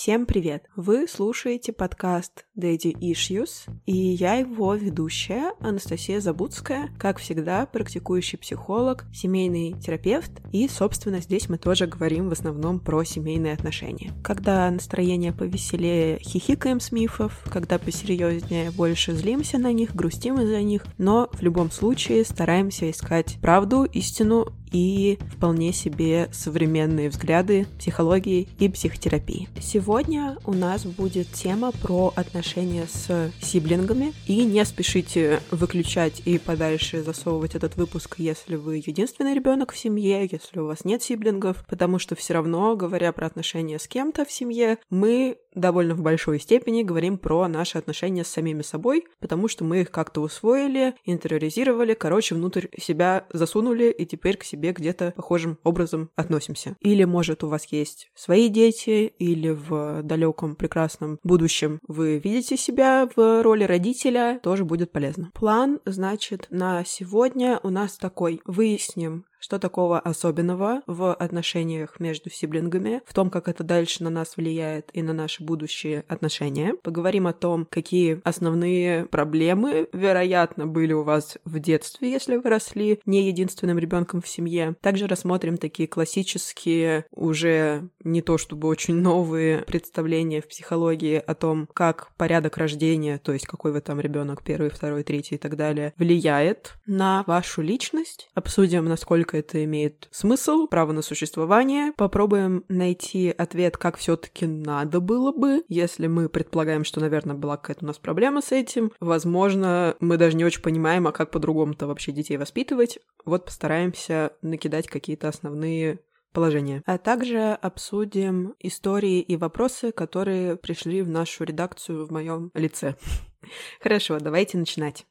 Всем привет! Вы слушаете подкаст Daddy Issues, и я его ведущая Анастасия Забудская, как всегда, практикующий психолог, семейный терапевт, и, собственно, здесь мы тоже говорим в основном про семейные отношения. Когда настроение повеселее, хихикаем с мифов, когда посерьезнее, больше злимся на них, грустим из-за них, но в любом случае стараемся искать правду, истину и вполне себе современные взгляды психологии и психотерапии. Сегодня у нас будет тема про отношения с сиблингами. И не спешите выключать и подальше засовывать этот выпуск, если вы единственный ребенок в семье, если у вас нет сиблингов, потому что все равно, говоря про отношения с кем-то в семье, мы довольно в большой степени говорим про наши отношения с самими собой, потому что мы их как-то усвоили, интериоризировали, короче, внутрь себя засунули и теперь к себе где-то похожим образом относимся. Или, может, у вас есть свои дети, или в далеком прекрасном будущем вы видите себя в роли родителя, тоже будет полезно. План, значит, на сегодня у нас такой. Выясним, что такого особенного в отношениях между сиблингами, в том, как это дальше на нас влияет и на наши будущие отношения. Поговорим о том, какие основные проблемы, вероятно, были у вас в детстве, если вы росли не единственным ребенком в семье. Также рассмотрим такие классические, уже не то чтобы очень новые представления в психологии о том, как порядок рождения, то есть какой вы там ребенок, первый, второй, третий и так далее, влияет на вашу личность. Обсудим, насколько насколько это имеет смысл, право на существование. Попробуем найти ответ, как все-таки надо было бы, если мы предполагаем, что, наверное, была какая-то у нас проблема с этим. Возможно, мы даже не очень понимаем, а как по-другому-то вообще детей воспитывать. Вот постараемся накидать какие-то основные положения. А также обсудим истории и вопросы, которые пришли в нашу редакцию в моем лице. Хорошо, давайте начинать.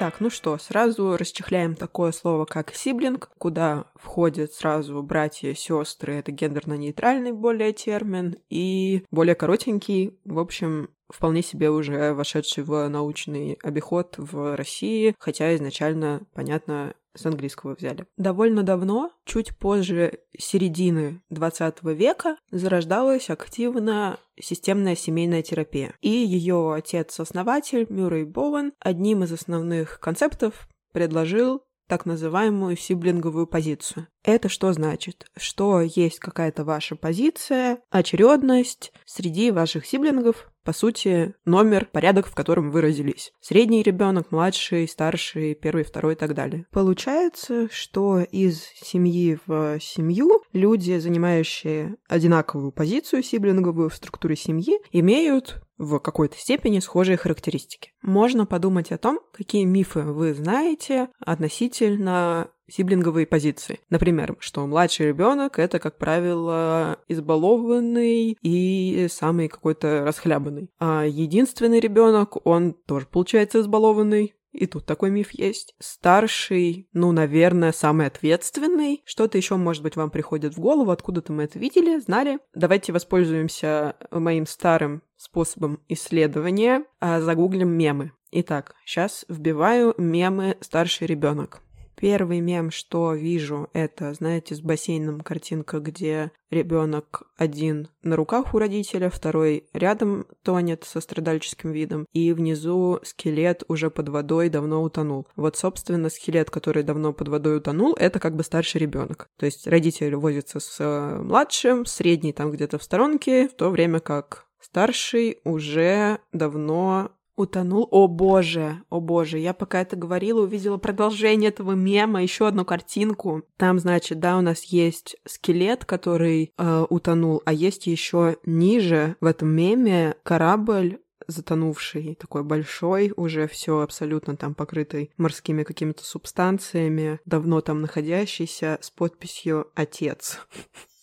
Так, ну что, сразу расчехляем такое слово, как сиблинг, куда входят сразу братья, сестры, это гендерно-нейтральный более термин, и более коротенький, в общем, вполне себе уже вошедший в научный обиход в России, хотя изначально, понятно, с английского взяли. Довольно давно, чуть позже середины 20 века, зарождалась активно системная семейная терапия. И ее отец-основатель Мюррей Боуэн одним из основных концептов предложил так называемую сиблинговую позицию. Это что значит? Что есть какая-то ваша позиция, очередность среди ваших сиблингов, по сути, номер, порядок, в котором вы родились. Средний ребенок, младший, старший, первый, второй и так далее. Получается, что из семьи в семью люди, занимающие одинаковую позицию сиблинговую в структуре семьи, имеют в какой-то степени схожие характеристики. Можно подумать о том, какие мифы вы знаете относительно сиблинговые позиции. Например, что младший ребенок это, как правило, избалованный и самый какой-то расхлябанный. А единственный ребенок, он тоже получается избалованный, и тут такой миф есть. Старший, ну, наверное, самый ответственный. Что-то еще, может быть, вам приходит в голову, откуда-то мы это видели, знали. Давайте воспользуемся моим старым способом исследования, а загуглим мемы. Итак, сейчас вбиваю мемы старший ребенок. Первый мем, что вижу, это, знаете, с бассейном картинка, где ребенок один на руках у родителя, второй рядом тонет со страдальческим видом, и внизу скелет уже под водой давно утонул. Вот, собственно, скелет, который давно под водой утонул, это как бы старший ребенок. То есть родитель возится с э, младшим, средний там где-то в сторонке, в то время как старший уже давно утонул. О боже, о боже, я пока это говорила, увидела продолжение этого мема, еще одну картинку. Там, значит, да, у нас есть скелет, который э, утонул, а есть еще ниже в этом меме корабль затонувший, такой большой, уже все абсолютно там покрытый морскими какими-то субстанциями, давно там находящийся, с подписью «Отец».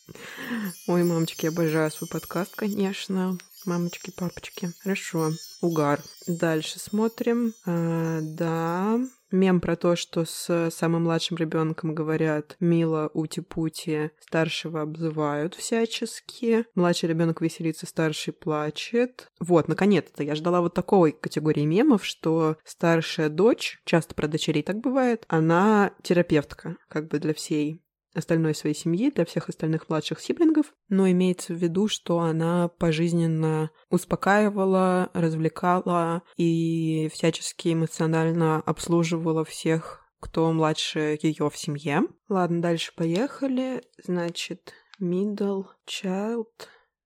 Ой, мамочки, я обожаю свой подкаст, конечно. Мамочки, папочки. Хорошо. Угар. Дальше смотрим. А, да. Мем про то, что с самым младшим ребенком говорят мило ути-пути, старшего обзывают всячески. Младший ребенок веселится, старший плачет. Вот, наконец-то, я ждала вот такой категории мемов, что старшая дочь, часто про дочерей так бывает, она терапевтка, как бы для всей остальной своей семьи, для всех остальных младших сиблингов, но имеется в виду, что она пожизненно успокаивала, развлекала и всячески эмоционально обслуживала всех кто младше ее в семье. Ладно, дальше поехали. Значит, middle child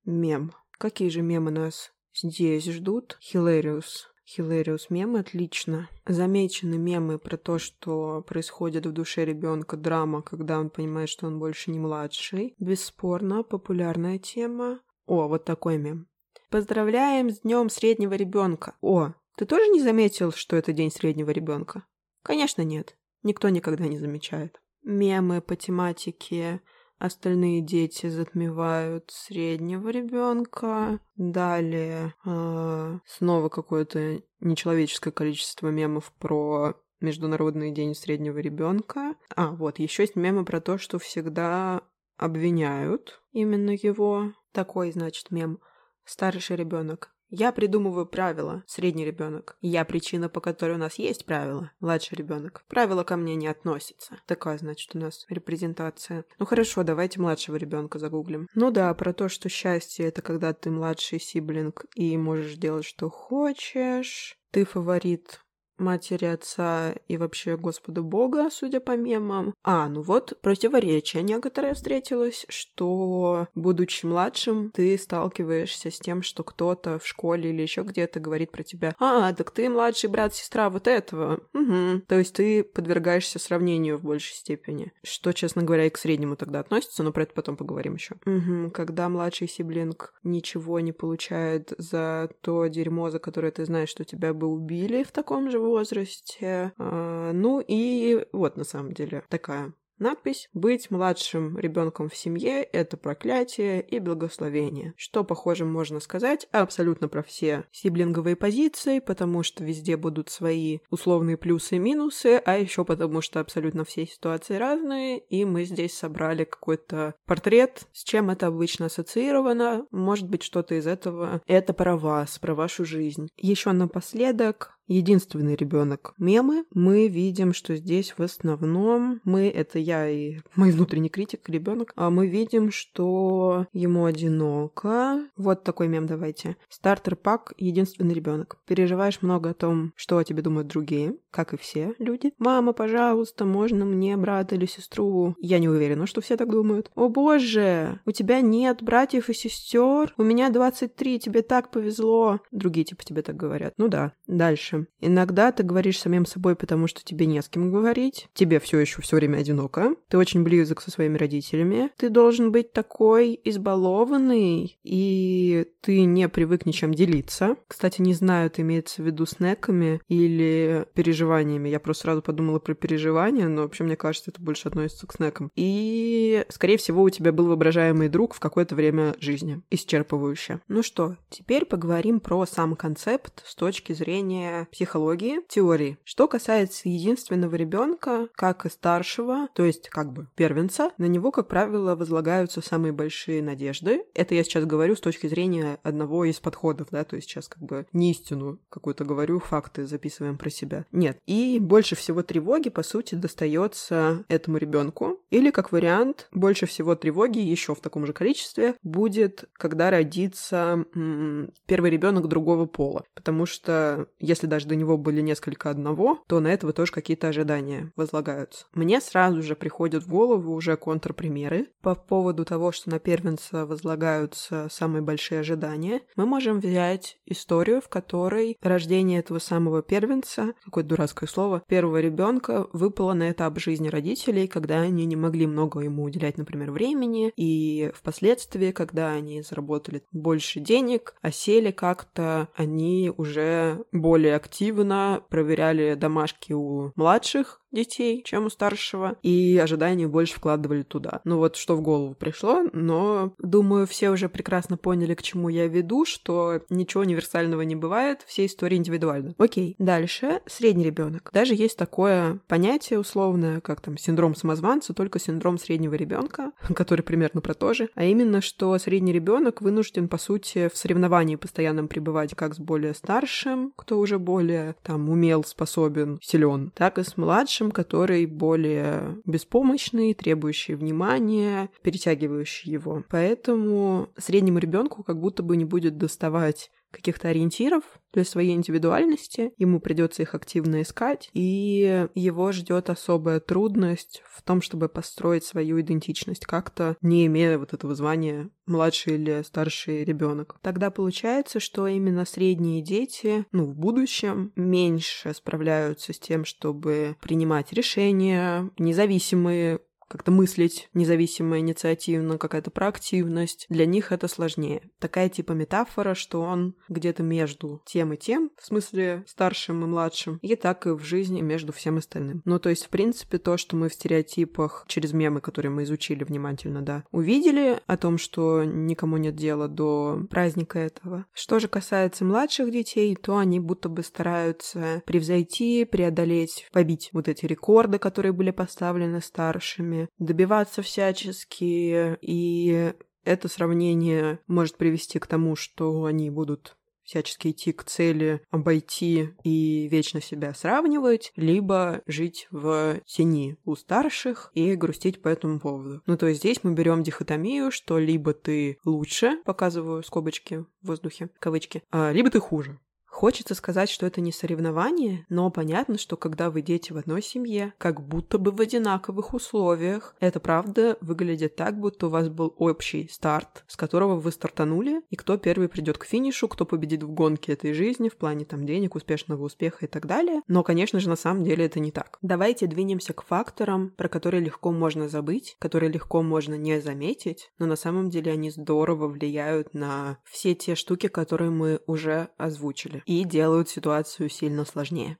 мем. Какие же мемы нас здесь ждут? Hilarious. Hilarious мемы, отлично. Замечены мемы про то, что происходит в душе ребенка драма, когда он понимает, что он больше не младший. Бесспорно, популярная тема. О, вот такой мем. Поздравляем с днем среднего ребенка. О, ты тоже не заметил, что это день среднего ребенка? Конечно, нет. Никто никогда не замечает. Мемы по тематике Остальные дети затмевают среднего ребенка. Далее э, снова какое-то нечеловеческое количество мемов про Международный день среднего ребенка. А, вот, еще есть мемы про то, что всегда обвиняют именно его. Такой, значит, мем. Старший ребенок я придумываю правила, средний ребенок. Я причина, по которой у нас есть правила, младший ребенок. Правила ко мне не относятся. Такая, значит, у нас репрезентация. Ну хорошо, давайте младшего ребенка загуглим. Ну да, про то, что счастье это когда ты младший сиблинг и можешь делать, что хочешь. Ты фаворит матери, отца и вообще Господа Бога, судя по мемам. А, ну вот, противоречие некоторое встретилось, что, будучи младшим, ты сталкиваешься с тем, что кто-то в школе или еще где-то говорит про тебя, а, так ты младший брат, сестра вот этого. Угу. То есть ты подвергаешься сравнению в большей степени. Что, честно говоря, и к среднему тогда относится, но про это потом поговорим еще. Угу. Когда младший сиблинг ничего не получает за то дерьмо, за которое ты знаешь, что тебя бы убили в таком же возрасте. А, ну и вот на самом деле такая Надпись «Быть младшим ребенком в семье – это проклятие и благословение», что, похоже, можно сказать абсолютно про все сиблинговые позиции, потому что везде будут свои условные плюсы и минусы, а еще потому что абсолютно все ситуации разные, и мы здесь собрали какой-то портрет, с чем это обычно ассоциировано, может быть, что-то из этого – это про вас, про вашу жизнь. Еще напоследок единственный ребенок мемы, мы видим, что здесь в основном мы, это я и мой внутренний критик, ребенок, а мы видим, что ему одиноко. Вот такой мем давайте. Стартер пак единственный ребенок. Переживаешь много о том, что о тебе думают другие, как и все люди. Мама, пожалуйста, можно мне брата или сестру? Я не уверена, что все так думают. О боже, у тебя нет братьев и сестер? У меня 23, тебе так повезло. Другие типа тебе так говорят. Ну да. Дальше. Иногда ты говоришь самим собой, потому что тебе не с кем говорить. Тебе все еще все время одиноко. Ты очень близок со своими родителями. Ты должен быть такой избалованный, и ты не привык ничем делиться. Кстати, не знаю, это имеется в виду снеками или переживаниями. Я просто сразу подумала про переживания, но вообще мне кажется, это больше относится к снекам. И, скорее всего, у тебя был воображаемый друг в какое-то время жизни. Исчерпывающе. Ну что, теперь поговорим про сам концепт с точки зрения психологии, теории. Что касается единственного ребенка, как и старшего, то есть как бы первенца, на него, как правило, возлагаются самые большие надежды. Это я сейчас говорю с точки зрения одного из подходов, да, то есть сейчас как бы не истину какую-то говорю, факты записываем про себя. Нет. И больше всего тревоги, по сути, достается этому ребенку. Или, как вариант, больше всего тревоги еще в таком же количестве будет, когда родится м- первый ребенок другого пола. Потому что если даже до него были несколько одного, то на этого тоже какие-то ожидания возлагаются. Мне сразу же приходят в голову уже контрпримеры по поводу того, что на первенца возлагаются самые большие ожидания. Мы можем взять историю, в которой рождение этого самого первенца, какое дурацкое слово, первого ребенка выпало на этап жизни родителей, когда они не могли много ему уделять, например, времени, и впоследствии, когда они заработали больше денег, осели как-то, они уже более активно проверяли домашки у младших, детей, чем у старшего, и ожидания больше вкладывали туда. Ну вот что в голову пришло, но думаю, все уже прекрасно поняли, к чему я веду, что ничего универсального не бывает, все истории индивидуальны. Окей, дальше средний ребенок. Даже есть такое понятие условное, как там синдром самозванца, только синдром среднего ребенка, который примерно про то же, а именно, что средний ребенок вынужден, по сути, в соревновании постоянном пребывать как с более старшим, кто уже более там умел, способен, силен, так и с младшим, младшим, который более беспомощный, требующий внимания, перетягивающий его. Поэтому среднему ребенку как будто бы не будет доставать каких-то ориентиров для своей индивидуальности, ему придется их активно искать, и его ждет особая трудность в том, чтобы построить свою идентичность как-то, не имея вот этого звания младший или старший ребенок. Тогда получается, что именно средние дети, ну, в будущем меньше справляются с тем, чтобы принимать решения, независимые как-то мыслить независимо, инициативно, какая-то проактивность. Для них это сложнее. Такая типа метафора, что он где-то между тем и тем, в смысле старшим и младшим, и так и в жизни между всем остальным. Ну, то есть, в принципе, то, что мы в стереотипах через мемы, которые мы изучили внимательно, да, увидели о том, что никому нет дела до праздника этого. Что же касается младших детей, то они будто бы стараются превзойти, преодолеть, побить вот эти рекорды, которые были поставлены старшими, добиваться всячески, и это сравнение может привести к тому, что они будут всячески идти к цели, обойти и вечно себя сравнивать, либо жить в тени у старших и грустить по этому поводу. Ну, то есть здесь мы берем дихотомию, что либо ты лучше, показываю скобочки в воздухе, кавычки, а, либо ты хуже. Хочется сказать, что это не соревнование, но понятно, что когда вы дети в одной семье, как будто бы в одинаковых условиях, это правда выглядит так, будто у вас был общий старт, с которого вы стартанули, и кто первый придет к финишу, кто победит в гонке этой жизни в плане там денег, успешного успеха и так далее. Но, конечно же, на самом деле это не так. Давайте двинемся к факторам, про которые легко можно забыть, которые легко можно не заметить, но на самом деле они здорово влияют на все те штуки, которые мы уже озвучили и делают ситуацию сильно сложнее.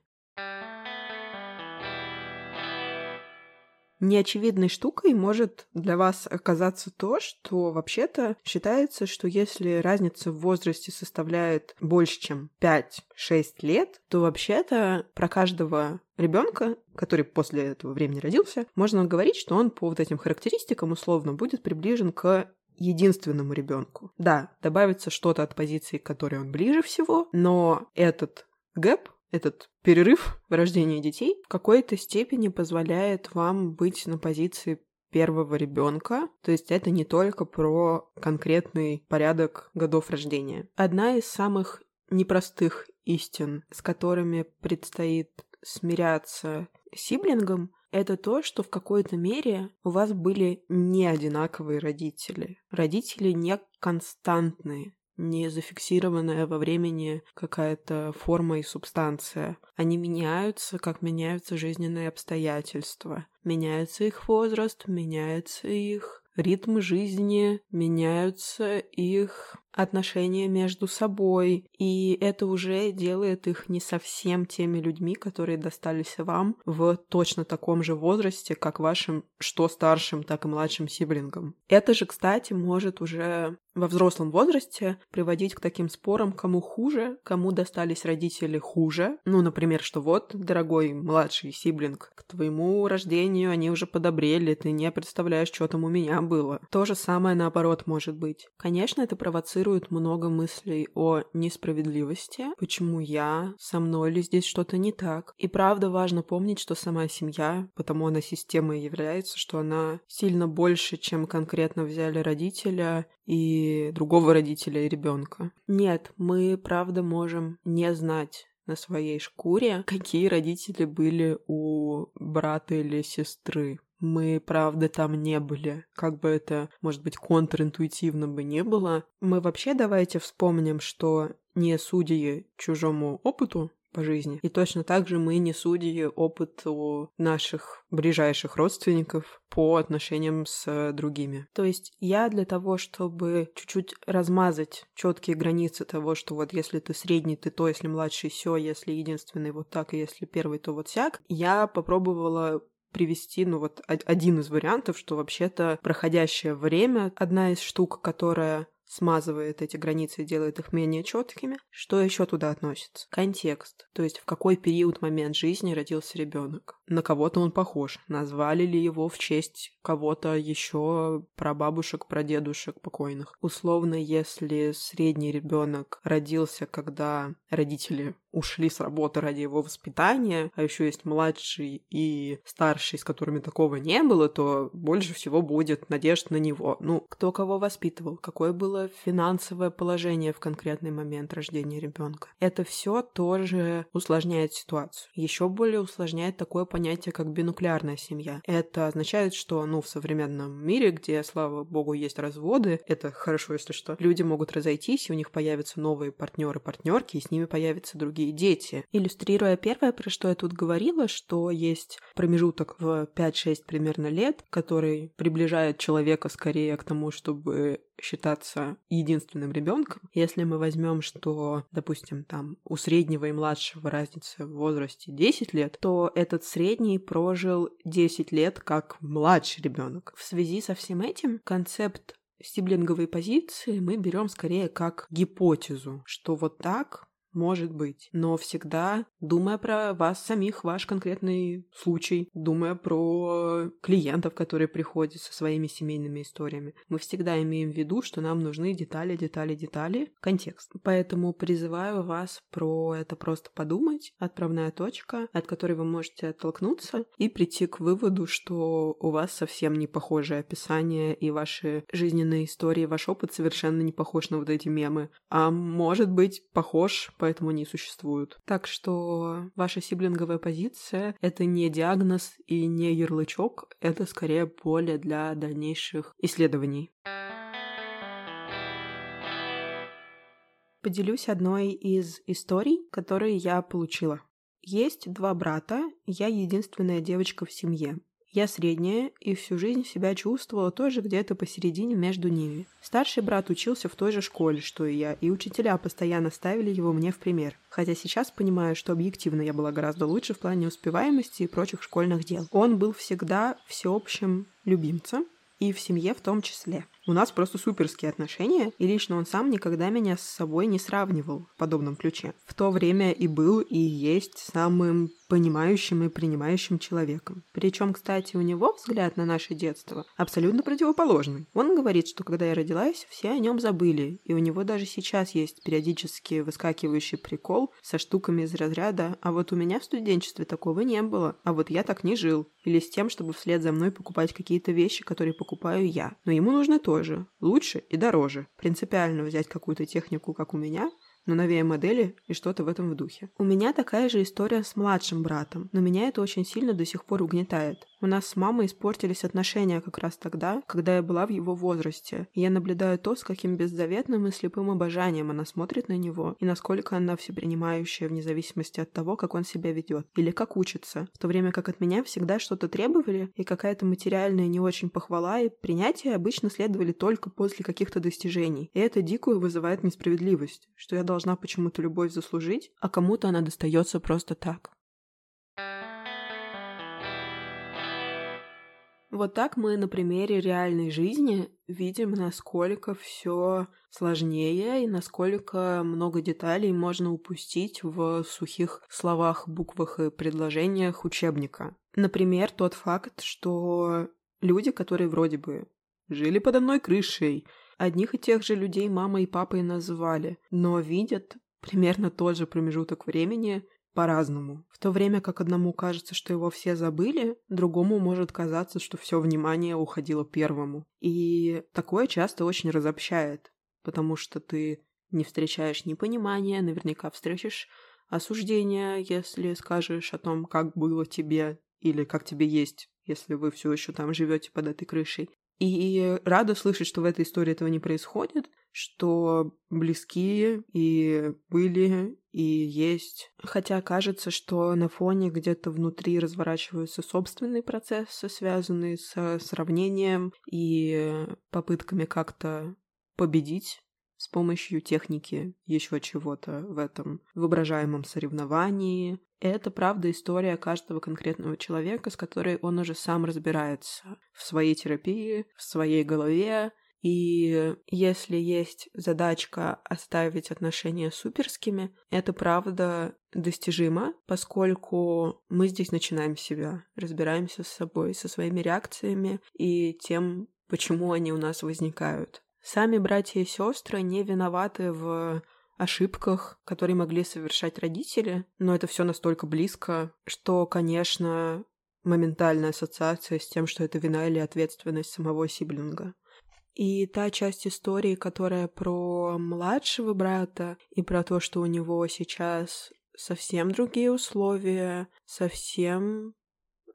Неочевидной штукой может для вас оказаться то, что вообще-то считается, что если разница в возрасте составляет больше, чем 5-6 лет, то вообще-то про каждого ребенка, который после этого времени родился, можно говорить, что он по вот этим характеристикам условно будет приближен к единственному ребенку. Да, добавится что-то от позиции, к которой он ближе всего, но этот гэп, этот перерыв в рождении детей в какой-то степени позволяет вам быть на позиции первого ребенка. То есть это не только про конкретный порядок годов рождения. Одна из самых непростых истин, с которыми предстоит смиряться сиблингам, это то, что в какой-то мере у вас были не одинаковые родители. Родители не константные, не зафиксированная во времени какая-то форма и субстанция. Они меняются, как меняются жизненные обстоятельства. Меняется их возраст, меняется их ритм жизни, меняются их отношения между собой, и это уже делает их не совсем теми людьми, которые достались вам в точно таком же возрасте, как вашим что старшим, так и младшим сиблингам. Это же, кстати, может уже во взрослом возрасте приводить к таким спорам, кому хуже, кому достались родители хуже. Ну, например, что вот, дорогой младший сиблинг, к твоему рождению они уже подобрели, ты не представляешь, что там у меня было. То же самое наоборот может быть. Конечно, это провоцирует много мыслей о несправедливости, почему я, со мной ли здесь что-то не так. И правда важно помнить, что сама семья, потому она системой является, что она сильно больше, чем конкретно взяли родителя и другого родителя и ребенка. Нет, мы правда можем не знать на своей шкуре, какие родители были у брата или сестры мы, правда, там не были. Как бы это, может быть, контринтуитивно бы не было. Мы вообще давайте вспомним, что не судьи чужому опыту по жизни. И точно так же мы не судьи опыту наших ближайших родственников по отношениям с другими. То есть я для того, чтобы чуть-чуть размазать четкие границы того, что вот если ты средний, ты то, если младший, все, если единственный вот так, и если первый, то вот сяк, я попробовала привести, ну вот один из вариантов, что вообще-то проходящее время одна из штук, которая смазывает эти границы и делает их менее четкими. Что еще туда относится? Контекст, то есть в какой период, момент жизни родился ребенок. На кого-то он похож, назвали ли его в честь кого-то еще про бабушек, про дедушек покойных. Условно, если средний ребенок родился, когда родители ушли с работы ради его воспитания, а еще есть младший и старший, с которыми такого не было, то больше всего будет надежд на него. Ну, кто кого воспитывал, какое было финансовое положение в конкретный момент рождения ребенка. Это все тоже усложняет ситуацию. Еще более усложняет такое понятие, как бинуклеарная семья. Это означает, что, ну, в современном мире, где, слава богу, есть разводы, это хорошо, если что, люди могут разойтись, и у них появятся новые партнеры, партнерки, и с ними появятся другие дети. Иллюстрируя первое, про что я тут говорила, что есть промежуток в 5-6 примерно лет, который приближает человека скорее к тому, чтобы считаться единственным ребенком. Если мы возьмем, что, допустим, там у среднего и младшего разница в возрасте 10 лет, то этот средний прожил 10 лет как младший ребенок. В связи со всем этим концепт сиблинговой позиции мы берем скорее как гипотезу, что вот так может быть. Но всегда думая про вас самих, ваш конкретный случай, думая про клиентов, которые приходят со своими семейными историями, мы всегда имеем в виду, что нам нужны детали, детали, детали, контекст. Поэтому призываю вас про это просто подумать, отправная точка, от которой вы можете оттолкнуться и прийти к выводу, что у вас совсем не похожее описание и ваши жизненные истории, ваш опыт совершенно не похож на вот эти мемы, а может быть похож поэтому они существуют. Так что ваша сиблинговая позиция — это не диагноз и не ярлычок, это скорее поле для дальнейших исследований. Поделюсь одной из историй, которые я получила. Есть два брата, я единственная девочка в семье. Я средняя и всю жизнь себя чувствовала тоже где-то посередине между ними. Старший брат учился в той же школе, что и я, и учителя постоянно ставили его мне в пример. Хотя сейчас понимаю, что объективно я была гораздо лучше в плане успеваемости и прочих школьных дел. Он был всегда всеобщим любимцем, и в семье в том числе. У нас просто суперские отношения, и лично он сам никогда меня с собой не сравнивал в подобном ключе. В то время и был, и есть самым понимающим и принимающим человеком. Причем, кстати, у него взгляд на наше детство абсолютно противоположный. Он говорит, что когда я родилась, все о нем забыли, и у него даже сейчас есть периодически выскакивающий прикол со штуками из разряда «А вот у меня в студенчестве такого не было, а вот я так не жил». Или с тем, чтобы вслед за мной покупать какие-то вещи, которые покупаю я. Но ему нужно тоже, лучше и дороже. Принципиально взять какую-то технику, как у меня, но новее модели и что-то в этом духе. У меня такая же история с младшим братом, но меня это очень сильно до сих пор угнетает. У нас с мамой испортились отношения как раз тогда, когда я была в его возрасте. И я наблюдаю то, с каким беззаветным и слепым обожанием она смотрит на него, и насколько она всепринимающая вне зависимости от того, как он себя ведет, или как учится, в то время как от меня всегда что-то требовали, и какая-то материальная не очень похвала и принятие обычно следовали только после каких-то достижений. И это дикую вызывает несправедливость, что я должна почему-то любовь заслужить, а кому-то она достается просто так. Вот так мы на примере реальной жизни видим, насколько все сложнее и насколько много деталей можно упустить в сухих словах, буквах и предложениях учебника. Например, тот факт, что люди, которые вроде бы жили под одной крышей, одних и тех же людей мамой и папой называли, но видят примерно тот же промежуток времени по-разному. В то время как одному кажется, что его все забыли, другому может казаться, что все внимание уходило первому. И такое часто очень разобщает, потому что ты не встречаешь непонимания, наверняка встретишь осуждение, если скажешь о том, как было тебе или как тебе есть, если вы все еще там живете под этой крышей. И рада слышать, что в этой истории этого не происходит, что близкие и были, и есть. Хотя кажется, что на фоне где-то внутри разворачиваются собственные процессы, связанные с сравнением и попытками как-то победить с помощью техники еще чего-то в этом воображаемом соревновании. Это правда история каждого конкретного человека, с которой он уже сам разбирается в своей терапии, в своей голове, И если есть задачка оставить отношения суперскими, это правда достижимо, поскольку мы здесь начинаем себя, разбираемся с собой, со своими реакциями и тем, почему они у нас возникают. Сами братья и сестры не виноваты в ошибках, которые могли совершать родители, но это все настолько близко, что, конечно, моментальная ассоциация с тем, что это вина или ответственность самого сиблинга. И та часть истории, которая про младшего брата и про то, что у него сейчас совсем другие условия, совсем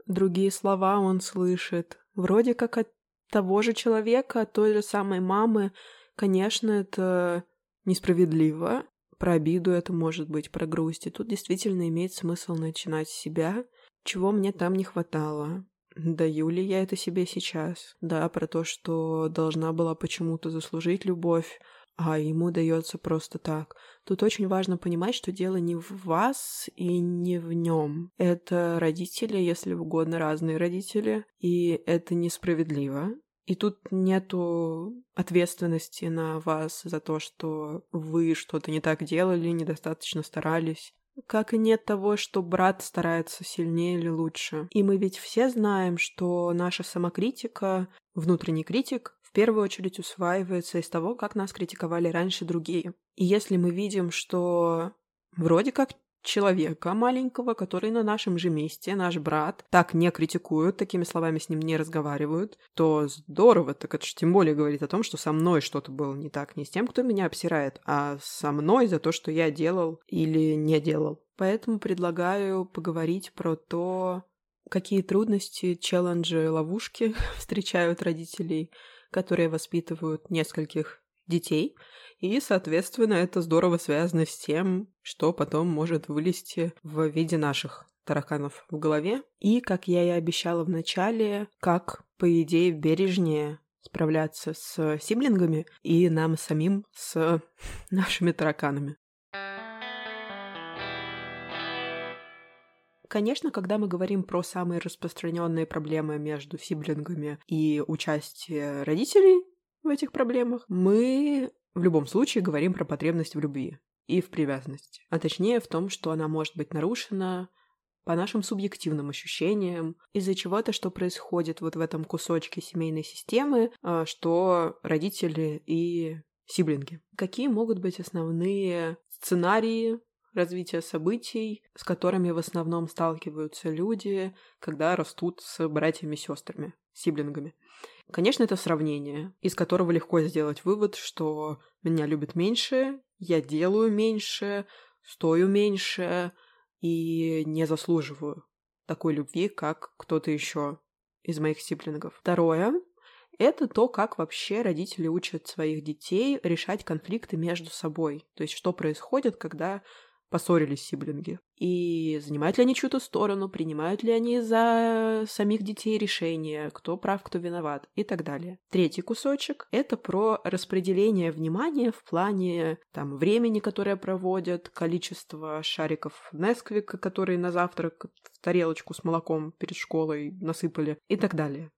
другие слова он слышит. Вроде как от того же человека, от той же самой мамы. Конечно, это несправедливо. Про обиду это может быть, про грусть. И тут действительно имеет смысл начинать с себя, чего мне там не хватало. Даю ли я это себе сейчас? Да, про то, что должна была почему-то заслужить любовь, а ему дается просто так. Тут очень важно понимать, что дело не в вас и не в нем. Это родители, если угодно, разные родители, и это несправедливо. И тут нету ответственности на вас за то, что вы что-то не так делали, недостаточно старались. Как и нет того, что брат старается сильнее или лучше. И мы ведь все знаем, что наша самокритика, внутренний критик, в первую очередь усваивается из того, как нас критиковали раньше другие. И если мы видим, что вроде как человека маленького, который на нашем же месте, наш брат, так не критикуют, такими словами с ним не разговаривают, то здорово, так это же тем более говорит о том, что со мной что-то было не так, не с тем, кто меня обсирает, а со мной за то, что я делал или не делал. Поэтому предлагаю поговорить про то, какие трудности, челленджи, ловушки встречают родителей, которые воспитывают нескольких детей – и, соответственно, это здорово связано с тем, что потом может вылезти в виде наших тараканов в голове. И, как я и обещала в начале, как, по идее, бережнее справляться с сиблингами и нам самим с нашими тараканами. Конечно, когда мы говорим про самые распространенные проблемы между сиблингами и участие родителей в этих проблемах, мы в любом случае говорим про потребность в любви и в привязанности. А точнее в том, что она может быть нарушена по нашим субъективным ощущениям, из-за чего-то, что происходит вот в этом кусочке семейной системы, а, что родители и сиблинги. Какие могут быть основные сценарии развития событий, с которыми в основном сталкиваются люди, когда растут с братьями и сестрами, сиблингами? Конечно, это сравнение, из которого легко сделать вывод, что меня любят меньше, я делаю меньше, стою меньше и не заслуживаю такой любви, как кто-то еще из моих сиблингов. Второе — это то, как вообще родители учат своих детей решать конфликты между собой. То есть, что происходит, когда поссорились сиблинги. И занимают ли они чью-то сторону, принимают ли они за самих детей решения, кто прав, кто виноват и так далее. Третий кусочек — это про распределение внимания в плане там, времени, которое проводят, количество шариков Несквика, которые на завтрак в тарелочку с молоком перед школой насыпали и так далее.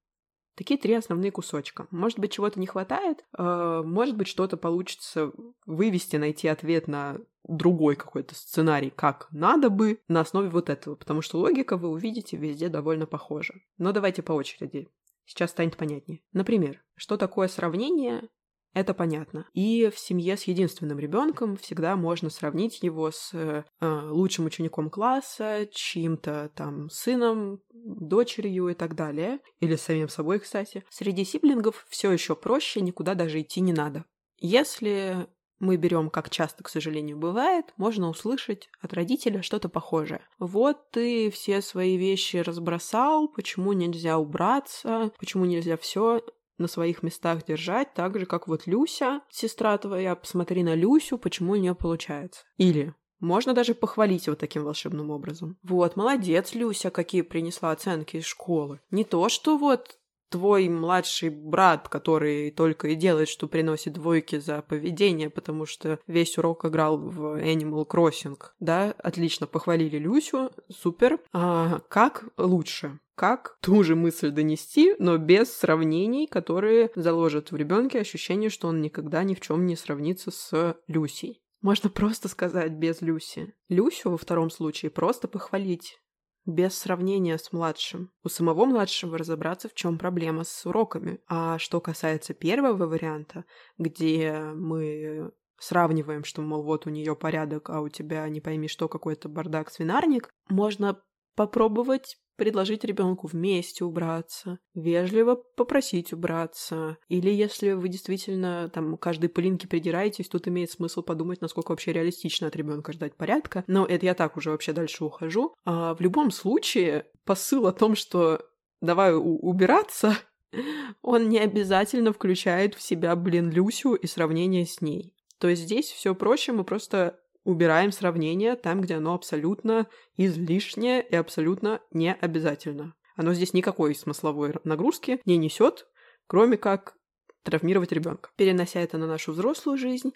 Такие три основные кусочка. Может быть, чего-то не хватает, э, может быть, что-то получится вывести, найти ответ на другой какой-то сценарий, как надо бы, на основе вот этого, потому что логика вы увидите везде довольно похожа. Но давайте по очереди. Сейчас станет понятнее. Например, что такое сравнение это понятно. И в семье с единственным ребенком всегда можно сравнить его с э, лучшим учеником класса, чьим-то там сыном, дочерью и так далее. Или самим собой, кстати. Среди сиблингов все еще проще, никуда даже идти не надо. Если мы берем, как часто, к сожалению, бывает, можно услышать от родителя что-то похожее. Вот ты все свои вещи разбросал, почему нельзя убраться, почему нельзя все на своих местах держать, так же, как вот Люся, сестра твоя, посмотри на Люсю, почему у нее получается. Или можно даже похвалить вот таким волшебным образом. Вот, молодец, Люся, какие принесла оценки из школы. Не то, что вот твой младший брат, который только и делает, что приносит двойки за поведение, потому что весь урок играл в Animal Crossing, да, отлично, похвалили Люсю, супер. А как лучше? как ту же мысль донести, но без сравнений, которые заложат в ребенке ощущение, что он никогда ни в чем не сравнится с Люсей. Можно просто сказать без Люси. Люсю во втором случае просто похвалить без сравнения с младшим. У самого младшего разобраться, в чем проблема с уроками. А что касается первого варианта, где мы сравниваем, что, мол, вот у нее порядок, а у тебя не пойми что, какой-то бардак-свинарник, можно попробовать предложить ребенку вместе убраться, вежливо попросить убраться. Или если вы действительно там каждой пылинке придираетесь, тут имеет смысл подумать, насколько вообще реалистично от ребенка ждать порядка. Но это я так уже вообще дальше ухожу. А в любом случае, посыл о том, что давай убираться, он не обязательно включает в себя, блин, Люсю и сравнение с ней. То есть здесь все проще, мы просто убираем сравнение там, где оно абсолютно излишнее и абсолютно не обязательно. Оно здесь никакой смысловой нагрузки не несет, кроме как травмировать ребенка. Перенося это на нашу взрослую жизнь,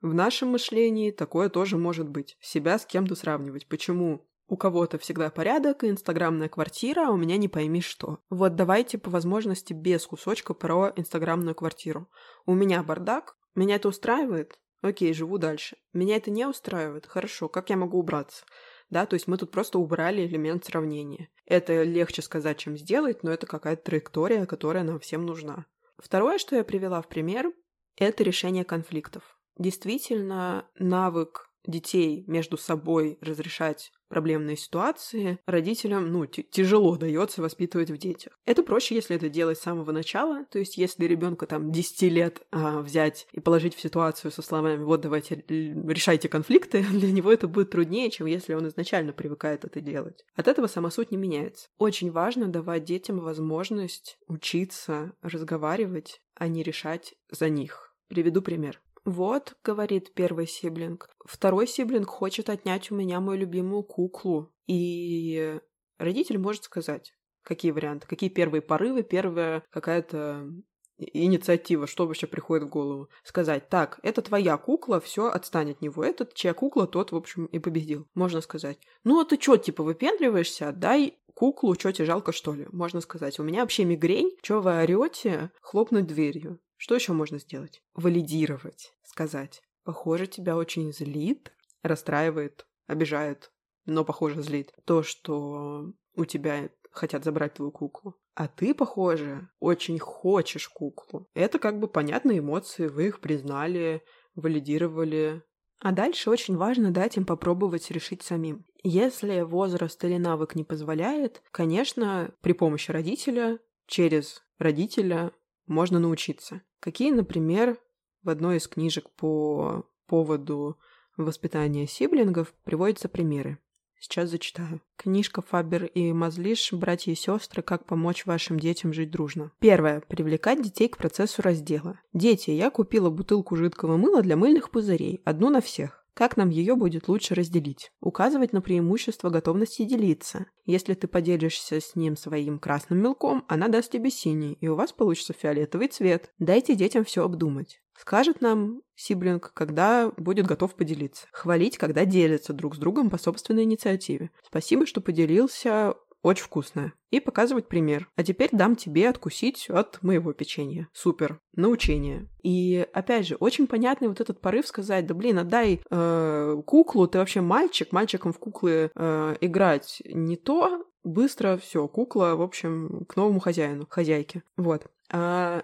в нашем мышлении такое тоже может быть. Себя с кем-то сравнивать. Почему у кого-то всегда порядок и инстаграмная квартира, а у меня не пойми что. Вот давайте по возможности без кусочка про инстаграмную квартиру. У меня бардак, меня это устраивает? Окей, живу дальше. Меня это не устраивает. Хорошо, как я могу убраться? Да, то есть мы тут просто убрали элемент сравнения. Это легче сказать, чем сделать, но это какая-то траектория, которая нам всем нужна. Второе, что я привела в пример, это решение конфликтов. Действительно, навык детей между собой разрешать проблемные ситуации родителям, ну, тяжело дается воспитывать в детях. Это проще, если это делать с самого начала, то есть если ребенка там 10 лет а, взять и положить в ситуацию со словами «вот давайте решайте конфликты», для него это будет труднее, чем если он изначально привыкает это делать. От этого сама суть не меняется. Очень важно давать детям возможность учиться разговаривать, а не решать за них. Приведу пример. «Вот», — говорит первый сиблинг, — «второй сиблинг хочет отнять у меня мою любимую куклу». И родитель может сказать, какие варианты, какие первые порывы, первая какая-то инициатива, что вообще приходит в голову. Сказать, так, это твоя кукла, все, отстань от него. Этот, чья кукла, тот, в общем, и победил. Можно сказать. Ну, а ты что, типа, выпендриваешься? Дай куклу, что тебе жалко, что ли? Можно сказать. У меня вообще мигрень, что вы орете? Хлопнуть дверью. Что еще можно сделать? Валидировать. Сказать. Похоже, тебя очень злит, расстраивает, обижает, но, похоже, злит. То, что у тебя хотят забрать твою куклу. А ты, похоже, очень хочешь куклу. Это как бы понятные эмоции, вы их признали, валидировали. А дальше очень важно дать им попробовать решить самим. Если возраст или навык не позволяет, конечно, при помощи родителя, через родителя можно научиться. Какие, например, в одной из книжек по поводу воспитания сиблингов приводятся примеры. Сейчас зачитаю. Книжка Фабер и Мазлиш «Братья и сестры. Как помочь вашим детям жить дружно». Первое. Привлекать детей к процессу раздела. Дети, я купила бутылку жидкого мыла для мыльных пузырей. Одну на всех. Как нам ее будет лучше разделить? Указывать на преимущество готовности делиться. Если ты поделишься с ним своим красным мелком, она даст тебе синий, и у вас получится фиолетовый цвет. Дайте детям все обдумать. Скажет нам сиблинг, когда будет готов поделиться. Хвалить, когда делятся друг с другом по собственной инициативе. Спасибо, что поделился очень вкусная. И показывать пример. А теперь дам тебе откусить от моего печенья. Супер. Научение. И опять же, очень понятный вот этот порыв сказать, да блин, отдай э, куклу, ты вообще мальчик, мальчиком в куклы э, играть не то, быстро все, кукла, в общем, к новому хозяину, хозяйке. Вот. А,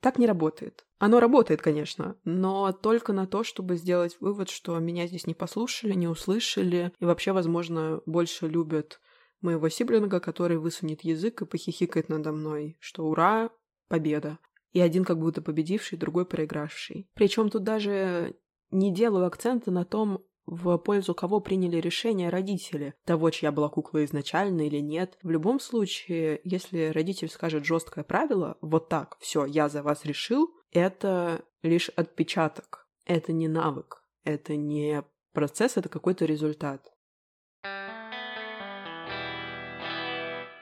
так не работает. Оно работает, конечно, но только на то, чтобы сделать вывод, что меня здесь не послушали, не услышали, и вообще, возможно, больше любят моего сиблинга, который высунет язык и похихикает надо мной, что ура, победа. И один как будто победивший, другой проигравший. Причем тут даже не делаю акцента на том, в пользу кого приняли решение родители, того, чья была кукла изначально или нет. В любом случае, если родитель скажет жесткое правило, вот так, все, я за вас решил, это лишь отпечаток, это не навык, это не процесс, это какой-то результат.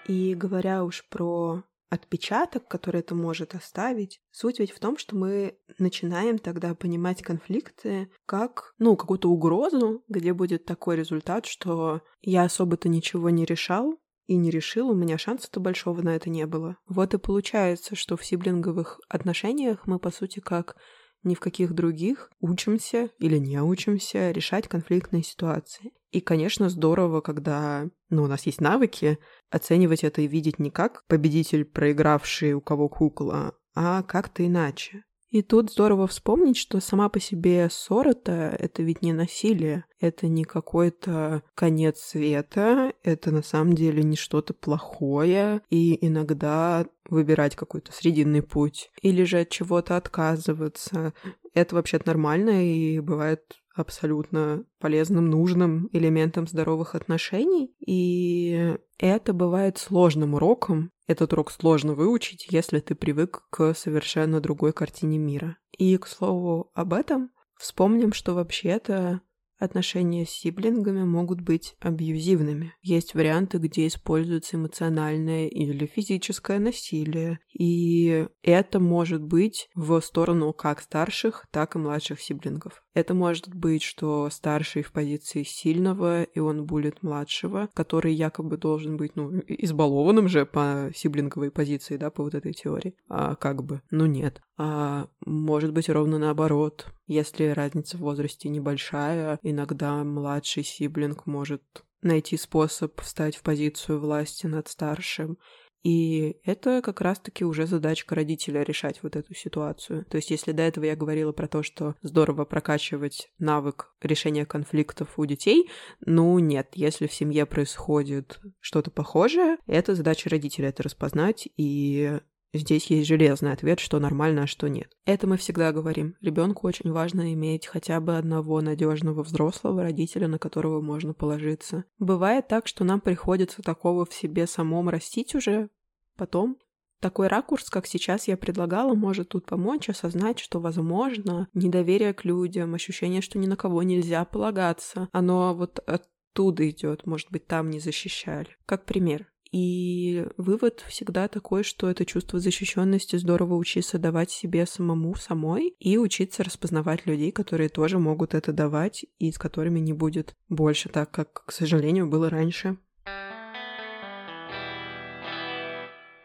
И говоря уж про отпечаток, который это может оставить. Суть ведь в том, что мы начинаем тогда понимать конфликты как, ну, какую-то угрозу, где будет такой результат, что я особо-то ничего не решал, и не решил, у меня шанса-то большого на это не было. Вот и получается, что в сиблинговых отношениях мы, по сути, как ни в каких других учимся или не учимся решать конфликтные ситуации. И, конечно, здорово, когда ну, у нас есть навыки, оценивать это и видеть не как победитель, проигравший у кого кукла, а как-то иначе. И тут здорово вспомнить, что сама по себе ссора-то — это ведь не насилие, это не какой-то конец света, это на самом деле не что-то плохое, и иногда выбирать какой-то срединный путь или же от чего-то отказываться. Это вообще нормально и бывает абсолютно полезным, нужным элементом здоровых отношений. И это бывает сложным уроком. Этот урок сложно выучить, если ты привык к совершенно другой картине мира. И, к слову, об этом вспомним, что вообще-то Отношения с сиблингами могут быть абьюзивными. Есть варианты, где используется эмоциональное или физическое насилие, и это может быть в сторону как старших, так и младших сиблингов. Это может быть, что старший в позиции сильного, и он булит младшего, который якобы должен быть, ну, избалованным же по сиблинговой позиции, да, по вот этой теории. А как бы, ну нет. А может быть ровно наоборот. Если разница в возрасте небольшая, иногда младший сиблинг может найти способ встать в позицию власти над старшим, и это как раз-таки уже задачка родителя решать вот эту ситуацию. То есть если до этого я говорила про то, что здорово прокачивать навык решения конфликтов у детей, ну нет, если в семье происходит что-то похожее, это задача родителя это распознать и Здесь есть железный ответ, что нормально, а что нет. Это мы всегда говорим. Ребенку очень важно иметь хотя бы одного надежного взрослого родителя, на которого можно положиться. Бывает так, что нам приходится такого в себе самом растить уже потом. Такой ракурс, как сейчас я предлагала, может тут помочь осознать, что, возможно, недоверие к людям, ощущение, что ни на кого нельзя полагаться, оно вот оттуда идет, может быть, там не защищали. Как пример. И вывод всегда такой, что это чувство защищенности здорово учиться давать себе самому самой и учиться распознавать людей, которые тоже могут это давать и с которыми не будет больше так, как, к сожалению, было раньше.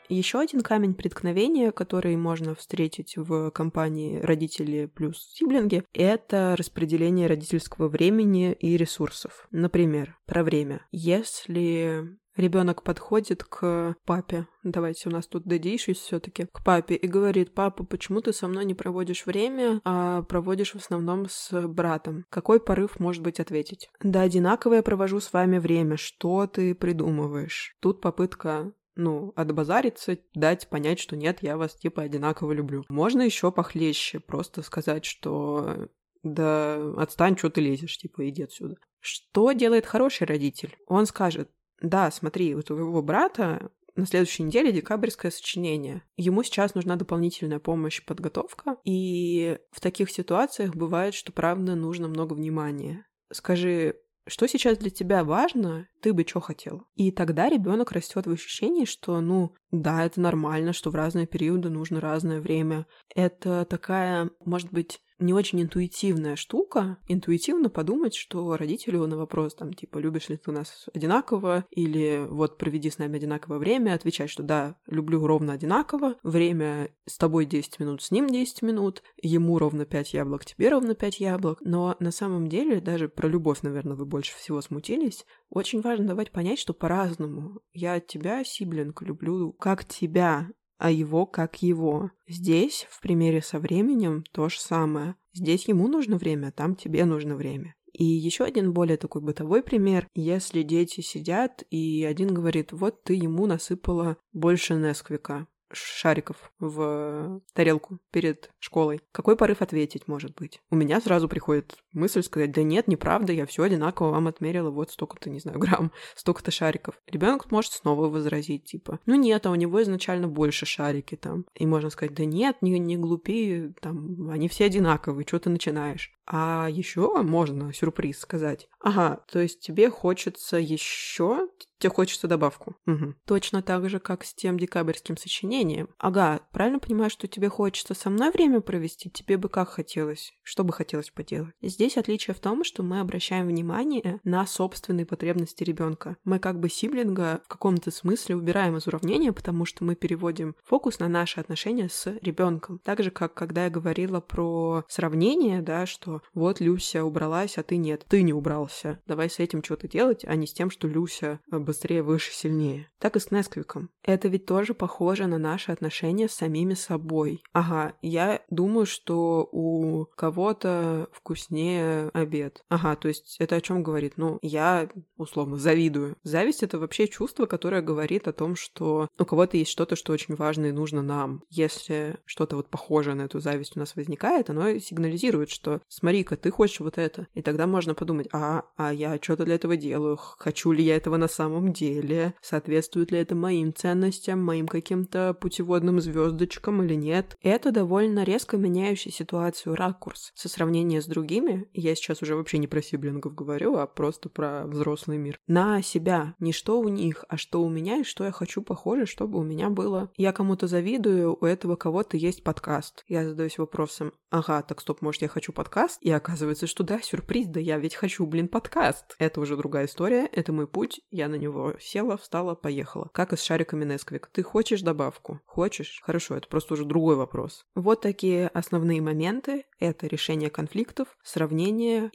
Еще один камень преткновения, который можно встретить в компании родители плюс сиблинги, это распределение родительского времени и ресурсов. Например, про время. Если ребенок подходит к папе, давайте у нас тут дадишь все-таки, к папе и говорит, папа, почему ты со мной не проводишь время, а проводишь в основном с братом? Какой порыв может быть ответить? Да одинаково я провожу с вами время, что ты придумываешь? Тут попытка ну, отбазариться, дать понять, что нет, я вас типа одинаково люблю. Можно еще похлеще, просто сказать, что да отстань, что ты лезешь, типа иди отсюда. Что делает хороший родитель? Он скажет, да, смотри, у твоего брата на следующей неделе декабрьское сочинение. Ему сейчас нужна дополнительная помощь, подготовка. И в таких ситуациях бывает, что правда нужно много внимания. Скажи, что сейчас для тебя важно, ты бы что хотел. И тогда ребенок растет в ощущении, что, ну, да, это нормально, что в разные периоды нужно разное время. Это такая, может быть, не очень интуитивная штука. Интуитивно подумать, что родителю на вопрос, там, типа, любишь ли ты нас одинаково, или вот проведи с нами одинаковое время, отвечать, что да, люблю ровно одинаково, время с тобой 10 минут, с ним 10 минут, ему ровно 5 яблок, тебе ровно 5 яблок. Но на самом деле, даже про любовь, наверное, вы больше всего смутились, очень важно давать понять, что по-разному. Я тебя, сиблинг, люблю как тебя, а его как его. Здесь, в примере со временем, то же самое. Здесь ему нужно время, там тебе нужно время. И еще один более такой бытовой пример. Если дети сидят, и один говорит, вот ты ему насыпала больше Несквика шариков в тарелку перед школой. Какой порыв ответить может быть? У меня сразу приходит мысль сказать, да нет, неправда, я все одинаково вам отмерила, вот столько-то, не знаю, грамм, столько-то шариков. Ребенок может снова возразить, типа, ну нет, а у него изначально больше шарики там. И можно сказать, да нет, не, не глупи, там, они все одинаковые, что ты начинаешь? А еще можно сюрприз сказать. Ага, то есть тебе хочется еще тебе хочется добавку. Угу. Точно так же, как с тем декабрьским сочинением. Ага, правильно понимаю, что тебе хочется со мной время провести? Тебе бы как хотелось? Что бы хотелось поделать? Здесь отличие в том, что мы обращаем внимание на собственные потребности ребенка. Мы как бы сиблинга в каком-то смысле убираем из уравнения, потому что мы переводим фокус на наши отношения с ребенком. Так же, как когда я говорила про сравнение, да, что вот Люся убралась, а ты нет. Ты не убрался. Давай с этим что-то делать, а не с тем, что Люся бы быстрее, выше, сильнее. Так и с Несквиком. Это ведь тоже похоже на наши отношения с самими собой. Ага, я думаю, что у кого-то вкуснее обед. Ага, то есть это о чем говорит? Ну, я условно завидую. Зависть это вообще чувство, которое говорит о том, что у кого-то есть что-то, что очень важно и нужно нам. Если что-то вот похожее на эту зависть у нас возникает, оно сигнализирует, что смотри-ка, ты хочешь вот это. И тогда можно подумать, а, а я что-то для этого делаю, хочу ли я этого на самом деле, соответствует ли это моим ценностям, моим каким-то путеводным звездочкам или нет. Это довольно резко меняющий ситуацию ракурс. Со сравнения с другими, я сейчас уже вообще не про сиблингов говорю, а просто про взрослый мир. На себя. Не что у них, а что у меня и что я хочу похоже, чтобы у меня было. Я кому-то завидую, у этого кого-то есть подкаст. Я задаюсь вопросом, ага, так стоп, может я хочу подкаст? И оказывается, что да, сюрприз, да я ведь хочу, блин, подкаст. Это уже другая история, это мой путь, я на него. Села, встала, поехала. Как и с шариками Несквик. Ты хочешь добавку? Хочешь? Хорошо, это просто уже другой вопрос. Вот такие основные моменты. Это решение конфликтов, сравнение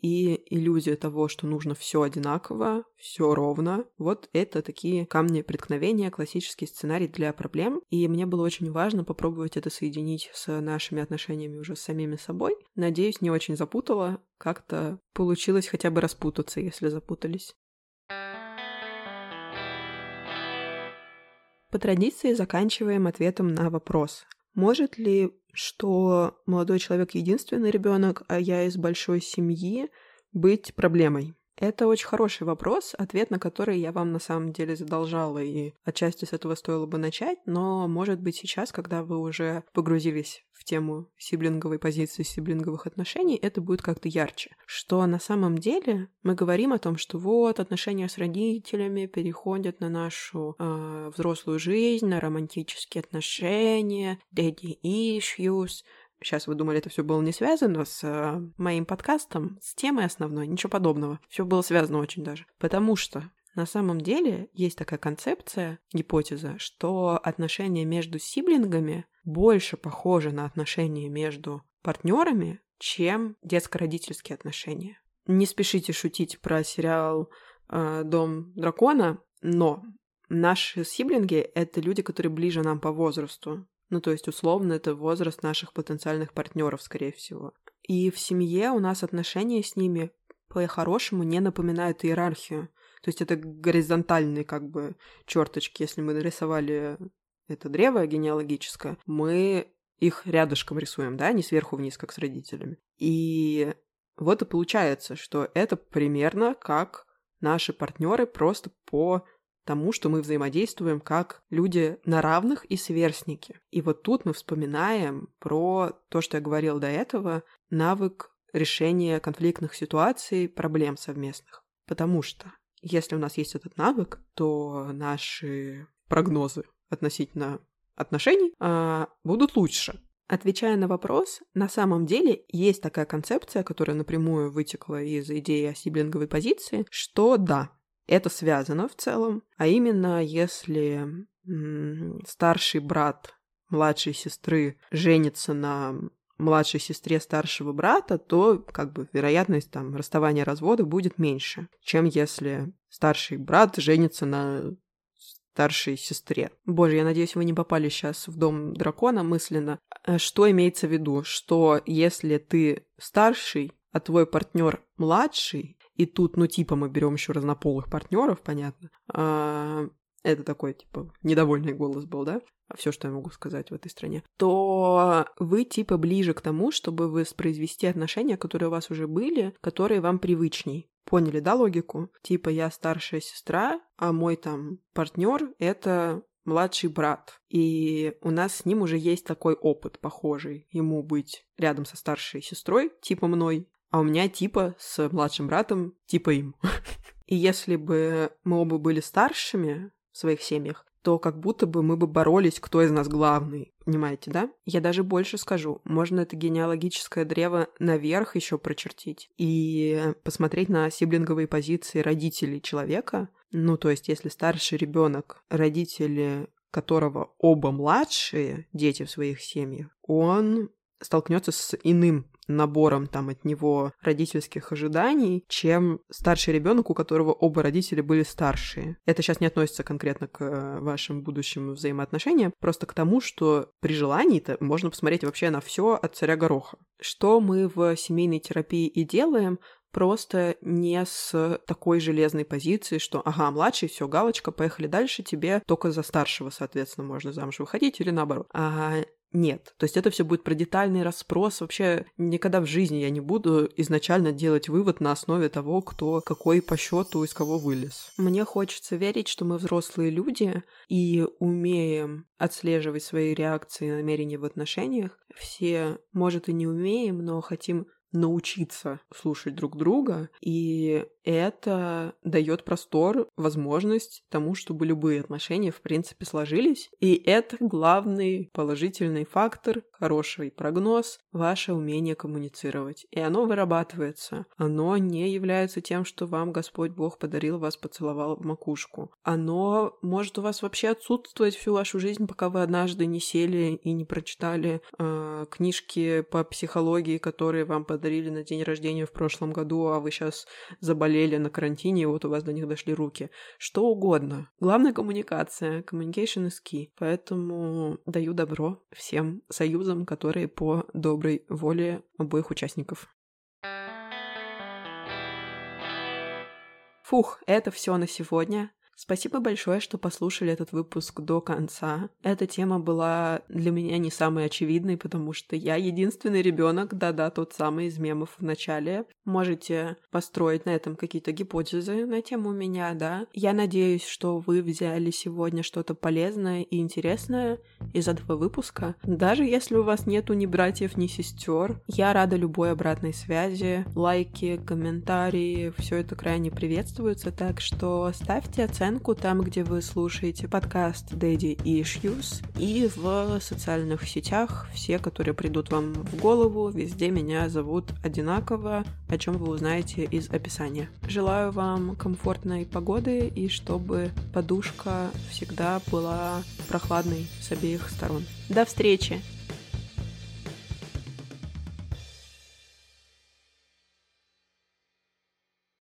и иллюзия того, что нужно все одинаково, все ровно. Вот это такие камни преткновения, классический сценарий для проблем. И мне было очень важно попробовать это соединить с нашими отношениями уже с самими собой. Надеюсь, не очень запутала. Как-то получилось хотя бы распутаться, если запутались. По традиции заканчиваем ответом на вопрос. Может ли, что молодой человек единственный ребенок, а я из большой семьи, быть проблемой? Это очень хороший вопрос, ответ на который я вам на самом деле задолжала, и отчасти с этого стоило бы начать, но, может быть, сейчас, когда вы уже погрузились в тему сиблинговой позиции, сиблинговых отношений, это будет как-то ярче. Что на самом деле мы говорим о том, что вот отношения с родителями переходят на нашу э, взрослую жизнь, на романтические отношения, daddy issues, Сейчас вы думали, это все было не связано с э, моим подкастом, с темой основной, ничего подобного. Все было связано очень даже. Потому что на самом деле есть такая концепция, гипотеза, что отношения между сиблингами больше похожи на отношения между партнерами, чем детско-родительские отношения. Не спешите шутить про сериал э, «Дом дракона», но наши сиблинги — это люди, которые ближе нам по возрасту. Ну, то есть, условно, это возраст наших потенциальных партнеров, скорее всего. И в семье у нас отношения с ними по-хорошему не напоминают иерархию. То есть это горизонтальные как бы черточки. Если мы нарисовали это древо генеалогическое, мы их рядышком рисуем, да, не сверху вниз, как с родителями. И вот и получается, что это примерно как наши партнеры просто по тому, что мы взаимодействуем как люди на равных и сверстники. И вот тут мы вспоминаем про то, что я говорил до этого, навык решения конфликтных ситуаций, проблем совместных. Потому что если у нас есть этот навык, то наши прогнозы относительно отношений а, будут лучше. Отвечая на вопрос, на самом деле есть такая концепция, которая напрямую вытекла из идеи о сиблинговой позиции, что да, это связано в целом, а именно если старший брат младшей сестры женится на младшей сестре старшего брата, то как бы вероятность там расставания развода будет меньше, чем если старший брат женится на старшей сестре. Боже, я надеюсь, вы не попали сейчас в дом дракона мысленно. Э, что имеется в виду? Что если ты старший, а твой партнер младший, и тут, ну, типа, мы берем еще разнополых партнеров, понятно. А, это такой, типа, недовольный голос был, да? Все, что я могу сказать в этой стране. То вы, типа, ближе к тому, чтобы воспроизвести отношения, которые у вас уже были, которые вам привычней. Поняли, да, логику? Типа, я старшая сестра, а мой там партнер это младший брат. И у нас с ним уже есть такой опыт похожий. Ему быть рядом со старшей сестрой, типа мной, а у меня типа с младшим братом типа им. И если бы мы оба были старшими в своих семьях, то как будто бы мы бы боролись, кто из нас главный. Понимаете, да? Я даже больше скажу. Можно это генеалогическое древо наверх еще прочертить и посмотреть на сиблинговые позиции родителей человека. Ну, то есть, если старший ребенок, родители которого оба младшие дети в своих семьях, он столкнется с иным набором там от него родительских ожиданий, чем старший ребенок, у которого оба родителя были старшие. Это сейчас не относится конкретно к э, вашим будущим взаимоотношениям, просто к тому, что при желании-то можно посмотреть вообще на все от царя гороха. Что мы в семейной терапии и делаем, просто не с такой железной позиции, что, ага, младший, все, галочка, поехали дальше, тебе только за старшего, соответственно, можно замуж выходить или наоборот. А нет. То есть это все будет про детальный расспрос. Вообще никогда в жизни я не буду изначально делать вывод на основе того, кто какой по счету из кого вылез. Мне хочется верить, что мы взрослые люди и умеем отслеживать свои реакции и намерения в отношениях. Все, может, и не умеем, но хотим научиться слушать друг друга, и это дает простор, возможность тому, чтобы любые отношения, в принципе, сложились. И это главный положительный фактор, хороший прогноз, ваше умение коммуницировать. И оно вырабатывается. Оно не является тем, что вам Господь Бог подарил, вас поцеловал в макушку. Оно может у вас вообще отсутствовать всю вашу жизнь, пока вы однажды не сели и не прочитали э, книжки по психологии, которые вам подарили на день рождения в прошлом году, а вы сейчас заболели на карантине, и вот у вас до них дошли руки. Что угодно. Главная коммуникация. Communication is key. Поэтому даю добро всем союзам, которые по доброй воле обоих участников. Фух, это все на сегодня. Спасибо большое, что послушали этот выпуск до конца. Эта тема была для меня не самой очевидной, потому что я единственный ребенок, да-да, тот самый из мемов в начале. Можете построить на этом какие-то гипотезы на тему меня, да. Я надеюсь, что вы взяли сегодня что-то полезное и интересное из этого выпуска. Даже если у вас нету ни братьев, ни сестер, я рада любой обратной связи, лайки, комментарии, все это крайне приветствуется, так что ставьте оценки оценку там, где вы слушаете подкаст Daddy Issues, и в социальных сетях, все, которые придут вам в голову, везде меня зовут одинаково, о чем вы узнаете из описания. Желаю вам комфортной погоды и чтобы подушка всегда была прохладной с обеих сторон. До встречи!